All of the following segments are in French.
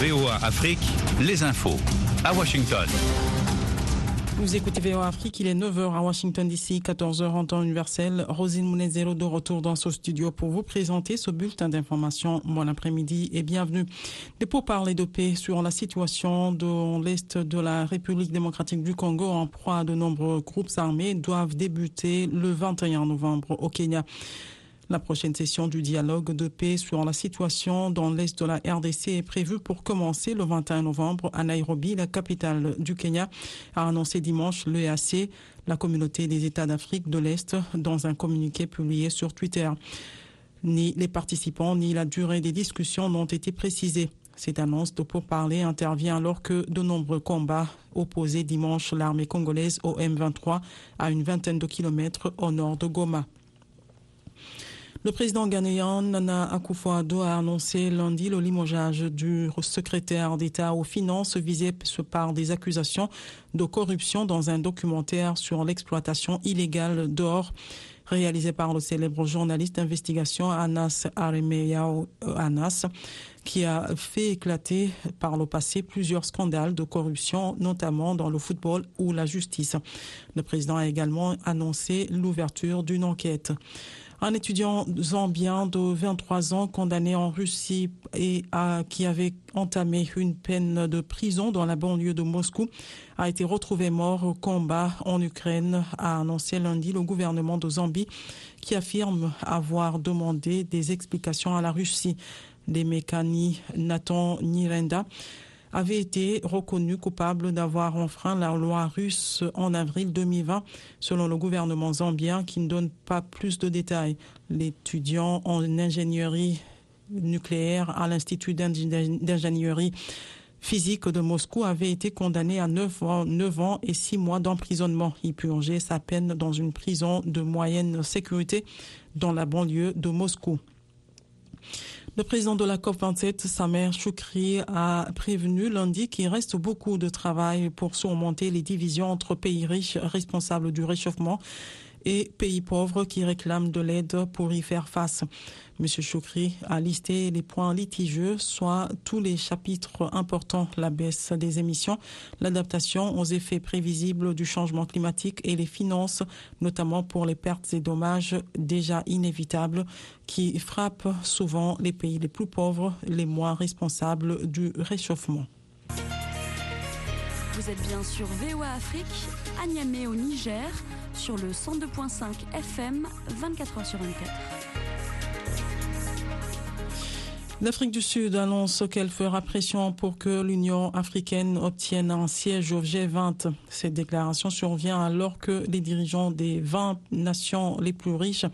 VOA Afrique, les infos. À Washington. Vous écoutez VOA Afrique, il est 9h à Washington DC, 14h en temps universel. Rosine Mounezero de retour dans ce studio pour vous présenter ce bulletin d'information. Bon après-midi et bienvenue. Des pourparlers de paix sur la situation dans l'est de la République démocratique du Congo en proie à de nombreux groupes armés doivent débuter le 21 novembre au Kenya. La prochaine session du dialogue de paix sur la situation dans l'est de la RDC est prévue pour commencer le 21 novembre à Nairobi, la capitale du Kenya, a annoncé dimanche l'EAC, la communauté des États d'Afrique de l'Est, dans un communiqué publié sur Twitter. Ni les participants ni la durée des discussions n'ont été précisés. Cette annonce de pourparler intervient alors que de nombreux combats opposaient dimanche l'armée congolaise au M23 à une vingtaine de kilomètres au nord de Goma. Le président ghanéen Nana Akufo-Addo a annoncé lundi le limogeage du secrétaire d'État aux finances visé par des accusations de corruption dans un documentaire sur l'exploitation illégale d'or réalisé par le célèbre journaliste d'investigation Anas Aremeyao Anas, qui a fait éclater par le passé plusieurs scandales de corruption, notamment dans le football ou la justice. Le président a également annoncé l'ouverture d'une enquête. Un étudiant zambien de 23 ans condamné en Russie et qui avait entamé une peine de prison dans la banlieue de Moscou a été retrouvé mort au combat en Ukraine, a annoncé lundi le gouvernement de Zambie qui affirme avoir demandé des explications à la Russie. Des mécaniques Nathan Nirenda avait été reconnu coupable d'avoir enfreint la loi russe en avril 2020, selon le gouvernement zambien qui ne donne pas plus de détails. L'étudiant en ingénierie nucléaire à l'Institut d'ingénierie physique de Moscou avait été condamné à 9 ans, 9 ans et 6 mois d'emprisonnement. Il purgeait sa peine dans une prison de moyenne sécurité dans la banlieue de Moscou. Le président de la COP27, Samer Choukri, a prévenu lundi qu'il reste beaucoup de travail pour surmonter les divisions entre pays riches responsables du réchauffement et pays pauvres qui réclament de l'aide pour y faire face. Monsieur Choukri a listé les points litigieux, soit tous les chapitres importants, la baisse des émissions, l'adaptation aux effets prévisibles du changement climatique et les finances, notamment pour les pertes et dommages déjà inévitables qui frappent souvent les pays les plus pauvres, les moins responsables du réchauffement. Vous êtes bien sur VOA Afrique, à Niamey au Niger, sur le 102.5 FM, 24h sur 24. L'Afrique du Sud annonce qu'elle fera pression pour que l'Union africaine obtienne un siège au G20. Cette déclaration survient alors que les dirigeants des 20 nations les plus riches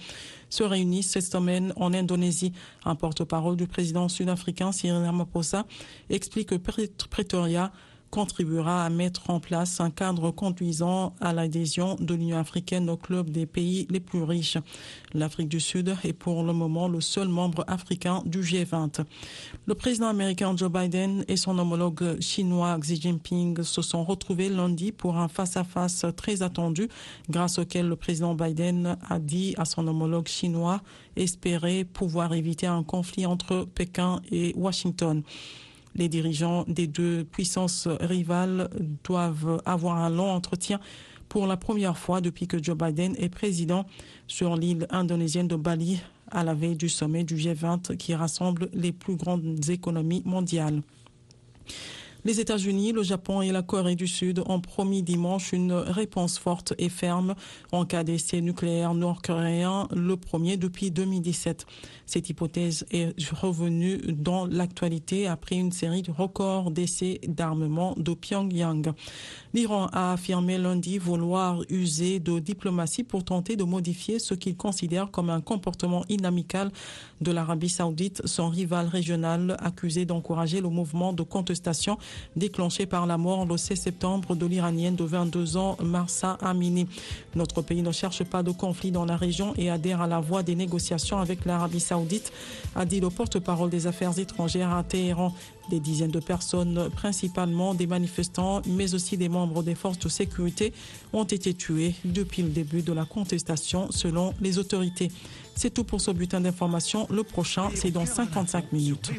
se réunissent cette semaine en Indonésie. Un porte-parole du président sud-africain Cyril Ramaphosa explique que Pretoria contribuera à mettre en place un cadre conduisant à l'adhésion de l'Union africaine au club des pays les plus riches. L'Afrique du Sud est pour le moment le seul membre africain du G20. Le président américain Joe Biden et son homologue chinois Xi Jinping se sont retrouvés lundi pour un face-à-face très attendu, grâce auquel le président Biden a dit à son homologue chinois espérer pouvoir éviter un conflit entre Pékin et Washington. Les dirigeants des deux puissances rivales doivent avoir un long entretien pour la première fois depuis que Joe Biden est président sur l'île indonésienne de Bali à la veille du sommet du G20 qui rassemble les plus grandes économies mondiales. Les États-Unis, le Japon et la Corée du Sud ont promis dimanche une réponse forte et ferme en cas d'essai nucléaire nord-coréen, le premier depuis 2017. Cette hypothèse est revenue dans l'actualité après une série de records d'essais d'armement de Pyongyang. L'Iran a affirmé lundi vouloir user de diplomatie pour tenter de modifier ce qu'il considère comme un comportement inamical de l'Arabie saoudite, son rival régional accusé d'encourager le mouvement de contestation déclenché par la mort le 16 septembre de l'Iranienne de 22 ans, Marsa Amini. Notre pays ne cherche pas de conflit dans la région et adhère à la voie des négociations avec l'Arabie saoudite, a dit le porte-parole des affaires étrangères à Téhéran. Des dizaines de personnes, principalement des manifestants, mais aussi des membres des forces de sécurité, ont été tués depuis le début de la contestation, selon les autorités. C'est tout pour ce bulletin d'information. Le prochain, c'est dans 55 minutes.